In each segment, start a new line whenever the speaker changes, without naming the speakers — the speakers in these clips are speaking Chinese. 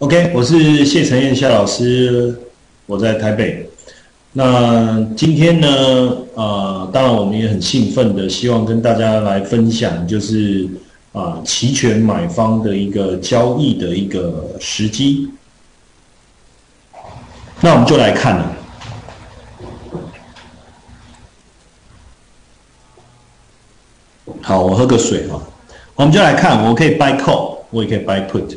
OK，我是谢承彦夏老师，我在台北。那今天呢，呃，当然我们也很兴奋的，希望跟大家来分享，就是啊，期权买方的一个交易的一个时机。那我们就来看了。好，我喝个水哈。我们就来看，我可以 buy call，我也可以 buy put。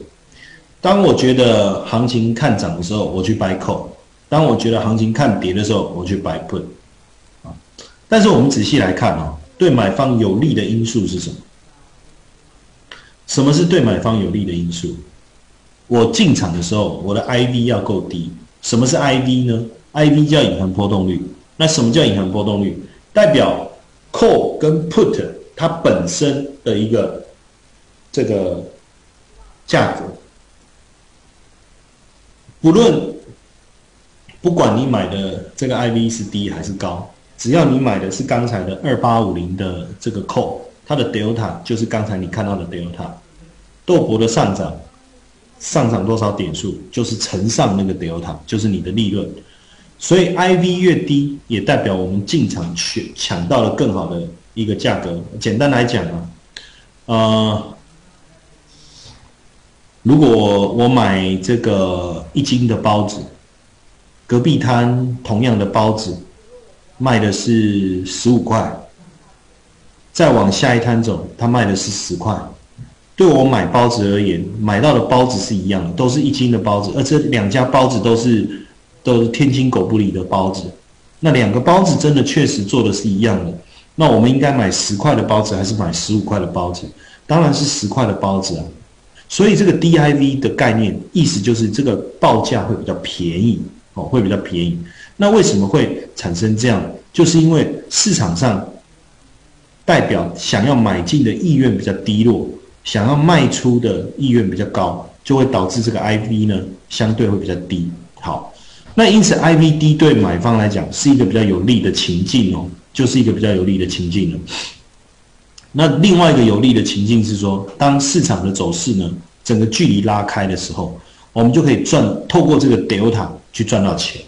当我觉得行情看涨的时候，我去 buy call；当我觉得行情看跌的时候，我去 buy put。啊，但是我们仔细来看啊，对买方有利的因素是什么？什么是对买方有利的因素？我进场的时候，我的 IV 要够低。什么是 IV 呢？IV 叫隐含波动率。那什么叫隐含波动率？代表 call 跟 put 它本身的一个。这个价格，不论不管你买的这个 IV 是低还是高，只要你买的是刚才的二八五零的这个 call，它的 delta 就是刚才你看到的 delta，豆粕的上涨上涨多少点数，就是乘上那个 delta，就是你的利润。所以 IV 越低，也代表我们进场去抢到了更好的一个价格。简单来讲啊，呃。如果我买这个一斤的包子，隔壁摊同样的包子卖的是十五块，再往下一摊走，他卖的是十块。对我买包子而言，买到的包子是一样的，都是一斤的包子，而这两家包子都是都是天津狗不理的包子。那两个包子真的确实做的是一样的，那我们应该买十块的包子还是买十五块的包子？当然是十块的包子啊。所以这个 DIV 的概念，意思就是这个报价会比较便宜哦，会比较便宜。那为什么会产生这样？就是因为市场上代表想要买进的意愿比较低落，想要卖出的意愿比较高，就会导致这个 IV 呢相对会比较低。好，那因此 IV 低对买方来讲是一个比较有利的情境哦，就是一个比较有利的情境了。那另外一个有利的情境是说，当市场的走势呢，整个距离拉开的时候，我们就可以赚，透过这个 delta 去赚到钱，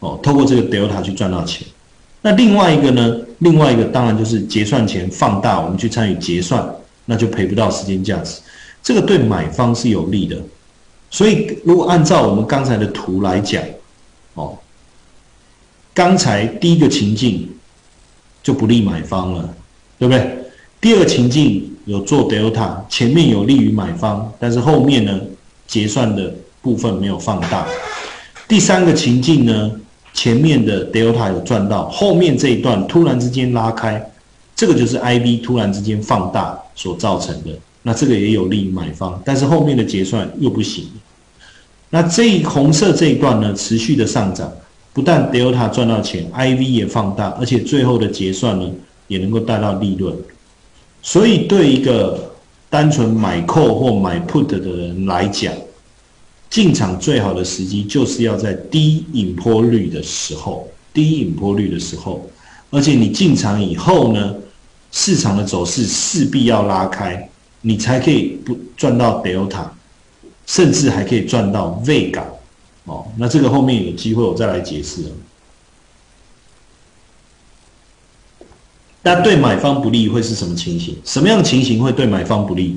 哦，透过这个 delta 去赚到钱。那另外一个呢，另外一个当然就是结算前放大，我们去参与结算，那就赔不到时间价值，这个对买方是有利的。所以如果按照我们刚才的图来讲，哦，刚才第一个情境就不利买方了，对不对？第二情境有做 delta，前面有利于买方，但是后面呢结算的部分没有放大。第三个情境呢，前面的 delta 有赚到，后面这一段突然之间拉开，这个就是 IV 突然之间放大所造成的。那这个也有利于买方，但是后面的结算又不行。那这一红色这一段呢，持续的上涨，不但 delta 赚到钱，IV 也放大，而且最后的结算呢也能够带到利润。所以，对一个单纯买 call 或买 put 的人来讲，进场最好的时机就是要在低引坡率的时候，低引坡率的时候，而且你进场以后呢，市场的走势势必要拉开，你才可以不赚到 delta，甚至还可以赚到 V 港哦。那这个后面有机会我再来解释。那对买方不利会是什么情形？什么样的情形会对买方不利？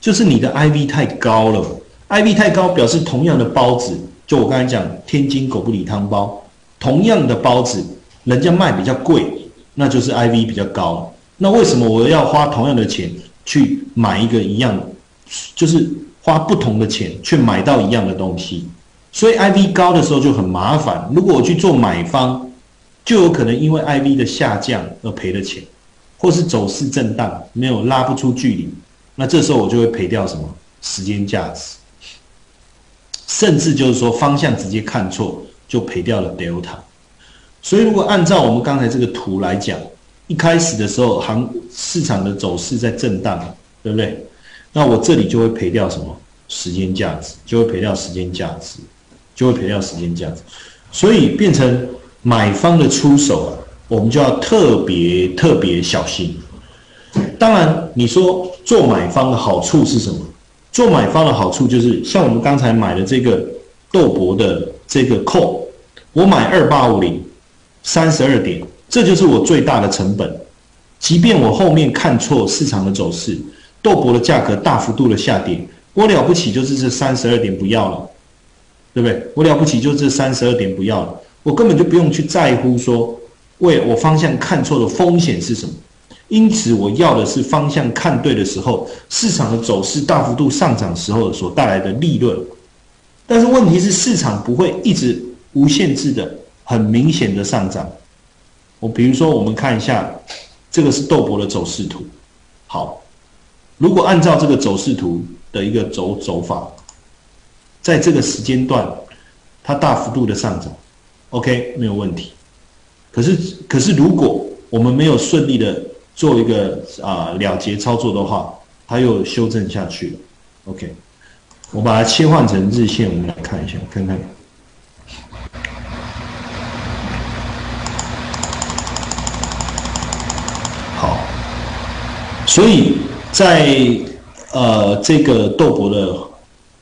就是你的 IV 太高了，IV 太高表示同样的包子，就我刚才讲天津狗不理汤包，同样的包子，人家卖比较贵，那就是 IV 比较高。那为什么我要花同样的钱去买一个一样，就是花不同的钱去买到一样的东西？所以 IV 高的时候就很麻烦。如果我去做买方。就有可能因为 IV 的下降而赔了钱，或是走势震荡没有拉不出距离，那这时候我就会赔掉什么时间价值，甚至就是说方向直接看错就赔掉了 delta。所以如果按照我们刚才这个图来讲，一开始的时候行市场的走势在震荡，对不对？那我这里就会赔掉什么时间价值，就会赔掉时间价值，就会赔掉时间价值，所以变成。买方的出手啊，我们就要特别特别小心。当然，你说做买方的好处是什么？做买方的好处就是，像我们刚才买的这个豆博的这个 call，我买二八五零三十二点，这就是我最大的成本。即便我后面看错市场的走势，豆博的价格大幅度的下跌，我了不起就是这三十二点不要了，对不对？我了不起就这三十二点不要了，我根本就不用去在乎说，为我方向看错的风险是什么。因此，我要的是方向看对的时候，市场的走势大幅度上涨时候所带来的利润。但是问题是，市场不会一直无限制的、很明显的上涨。我比如说，我们看一下。这个是豆博的走势图，好，如果按照这个走势图的一个走走法，在这个时间段，它大幅度的上涨，OK 没有问题。可是，可是如果我们没有顺利的做一个啊了结操作的话，它又修正下去了，OK。我把它切换成日线，我们来看一下，看看。好所以在呃这个豆博的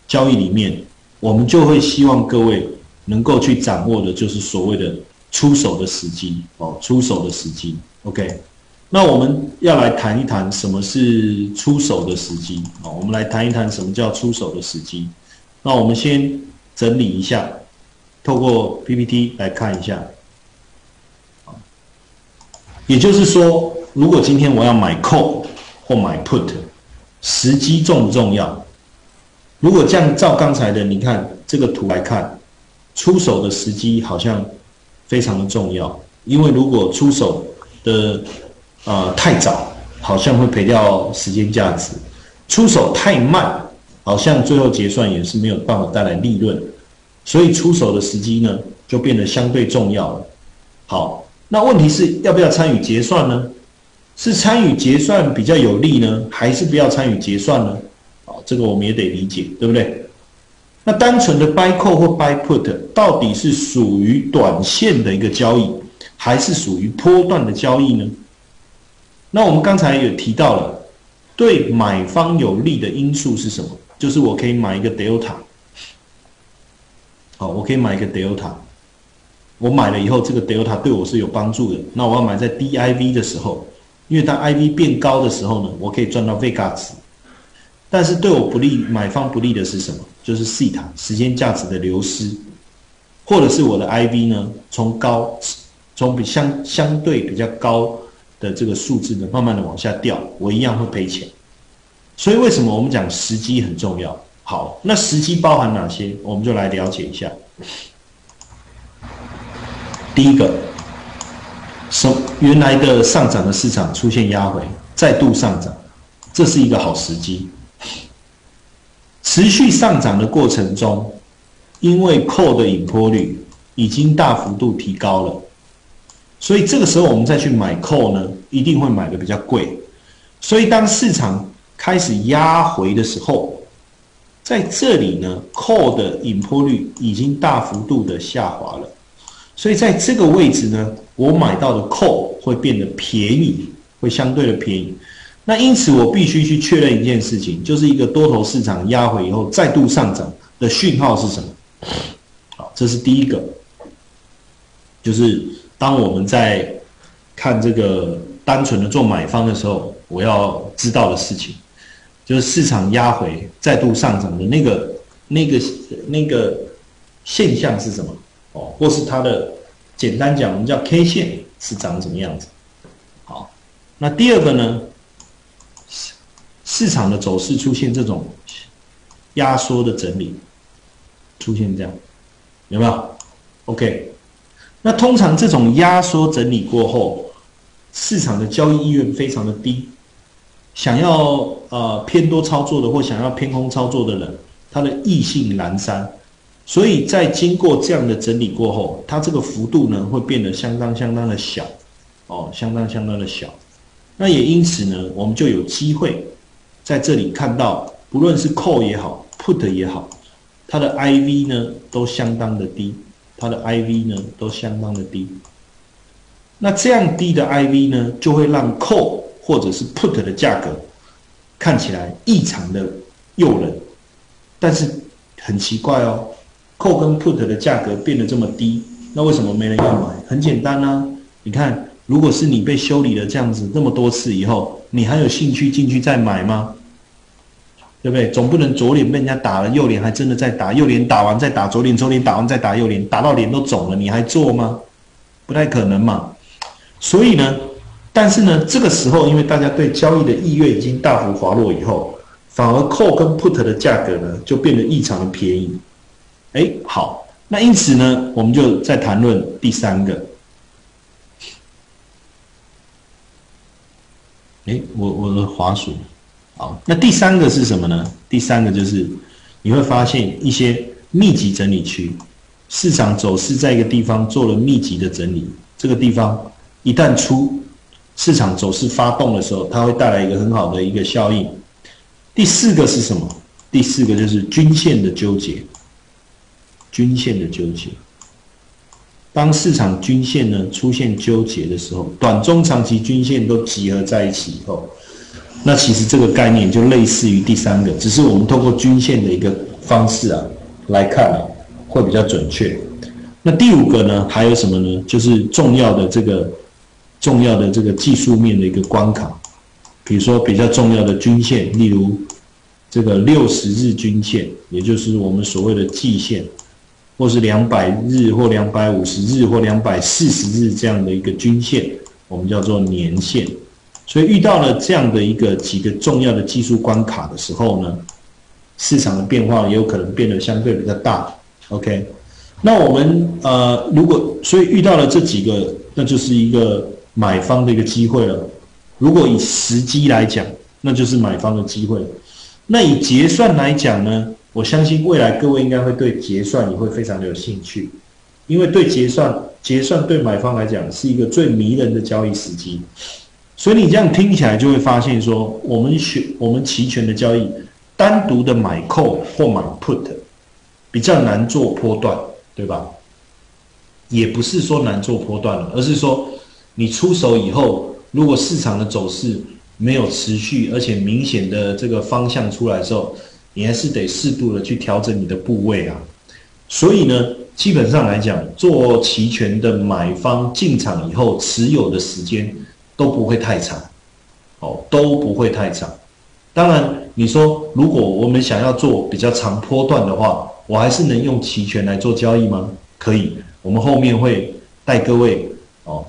交易里面，我们就会希望各位能够去掌握的，就是所谓的出手的时机哦，出手的时机。OK，那我们要来谈一谈什么是出手的时机哦，我们来谈一谈什么叫出手的时机。那我们先整理一下，透过 PPT 来看一下。也就是说，如果今天我要买 call。或买 put，时机重不重要？如果这样照刚才的，你看这个图来看，出手的时机好像非常的重要。因为如果出手的呃太早，好像会赔掉时间价值；出手太慢，好像最后结算也是没有办法带来利润。所以出手的时机呢，就变得相对重要了。好，那问题是要不要参与结算呢？是参与结算比较有利呢，还是不要参与结算呢？啊，这个我们也得理解，对不对？那单纯的 buy call 或 buy put 到底是属于短线的一个交易，还是属于波段的交易呢？那我们刚才有提到了，对买方有利的因素是什么？就是我可以买一个 delta，好，我可以买一个 delta，我买了以后，这个 delta 对我是有帮助的。那我要买在 div 的时候。因为当 IV 变高的时候呢，我可以赚到 Vega 值，但是对我不利，买方不利的是什么？就是 C 塔时间价值的流失，或者是我的 IV 呢，从高，从比相相对比较高的这个数字呢，慢慢的往下掉，我一样会赔钱。所以为什么我们讲时机很重要？好，那时机包含哪些？我们就来了解一下。第一个。什原来的上涨的市场出现压回，再度上涨，这是一个好时机。持续上涨的过程中，因为 call 的引坡率已经大幅度提高了，所以这个时候我们再去买 call 呢，一定会买的比较贵。所以当市场开始压回的时候，在这里呢，call 的引坡率已经大幅度的下滑了。所以在这个位置呢，我买到的 call 会变得便宜，会相对的便宜。那因此我必须去确认一件事情，就是一个多头市场压回以后再度上涨的讯号是什么？好，这是第一个，就是当我们在看这个单纯的做买方的时候，我要知道的事情，就是市场压回再度上涨的那个、那个、那个现象是什么？哦，或是它的简单讲，我们叫 K 线是长什么样子？好，那第二个呢，市场的走势出现这种压缩的整理，出现这样，有没有？OK，那通常这种压缩整理过后，市场的交易意愿非常的低，想要呃偏多操作的或想要偏空操作的人，他的意兴阑珊。所以在经过这样的整理过后，它这个幅度呢会变得相当相当的小，哦，相当相当的小。那也因此呢，我们就有机会在这里看到，不论是 call 也好，put 也好，它的 IV 呢都相当的低，它的 IV 呢都相当的低。那这样低的 IV 呢，就会让 call 或者是 put 的价格看起来异常的诱人，但是很奇怪哦，call 跟 put 的价格变得这么低，那为什么没人要买？很简单啊，你看，如果是你被修理了这样子那么多次以后，你还有兴趣进去再买吗？对不对？总不能左脸被人家打了，右脸还真的在打，右脸打完再打左脸，左脸打完再打右脸，打到脸都肿了，你还做吗？不太可能嘛。所以呢，但是呢，这个时候因为大家对交易的意愿已经大幅滑落以后，反而 call 跟 put 的价格呢就变得异常的便宜。哎，好，那因此呢，我们就在谈论第三个。哎，我我的滑鼠。好，那第三个是什么呢？第三个就是你会发现一些密集整理区，市场走势在一个地方做了密集的整理，这个地方一旦出市场走势发动的时候，它会带来一个很好的一个效应。第四个是什么？第四个就是均线的纠结，均线的纠结。当市场均线呢出现纠结的时候，短中长期均线都集合在一起以后。那其实这个概念就类似于第三个，只是我们透过均线的一个方式啊来看啊，会比较准确。那第五个呢，还有什么呢？就是重要的这个重要的这个技术面的一个关卡，比如说比较重要的均线，例如这个六十日均线，也就是我们所谓的季线，或是两百日或两百五十日或两百四十日这样的一个均线，我们叫做年线。所以遇到了这样的一个几个重要的技术关卡的时候呢，市场的变化也有可能变得相对比较大。OK，那我们呃，如果所以遇到了这几个，那就是一个买方的一个机会了。如果以时机来讲，那就是买方的机会。那以结算来讲呢，我相信未来各位应该会对结算也会非常的有兴趣，因为对结算，结算对买方来讲是一个最迷人的交易时机。所以你这样听起来就会发现，说我们选我们期权的交易，单独的买 call 或买 put，比较难做波段，对吧？也不是说难做波段了，而是说你出手以后，如果市场的走势没有持续而且明显的这个方向出来之后，你还是得适度的去调整你的部位啊。所以呢，基本上来讲，做期权的买方进场以后持有的时间。都不会太长，哦，都不会太长。当然，你说如果我们想要做比较长波段的话，我还是能用期权来做交易吗？可以，我们后面会带各位哦，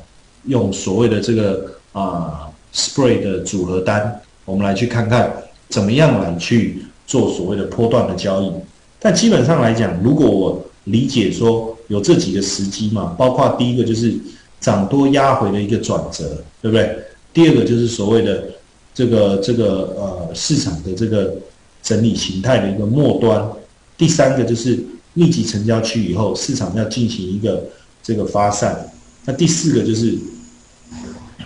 用所谓的这个啊 spray 的组合单，我们来去看看怎么样来去做所谓的波段的交易。但基本上来讲，如果我理解说有这几个时机嘛，包括第一个就是。涨多压回的一个转折，对不对？第二个就是所谓的这个这个呃市场的这个整理形态的一个末端。第三个就是密集成交区以后，市场要进行一个这个发散。那第四个就是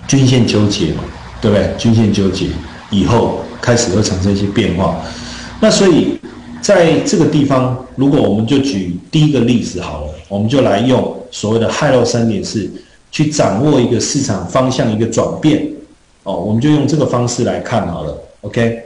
均线纠结嘛，对不对？均线纠结以后开始会产生一些变化。那所以在这个地方，如果我们就举第一个例子好了，我们就来用所谓的亥漏三点四。去掌握一个市场方向一个转变，哦，我们就用这个方式来看好了，OK。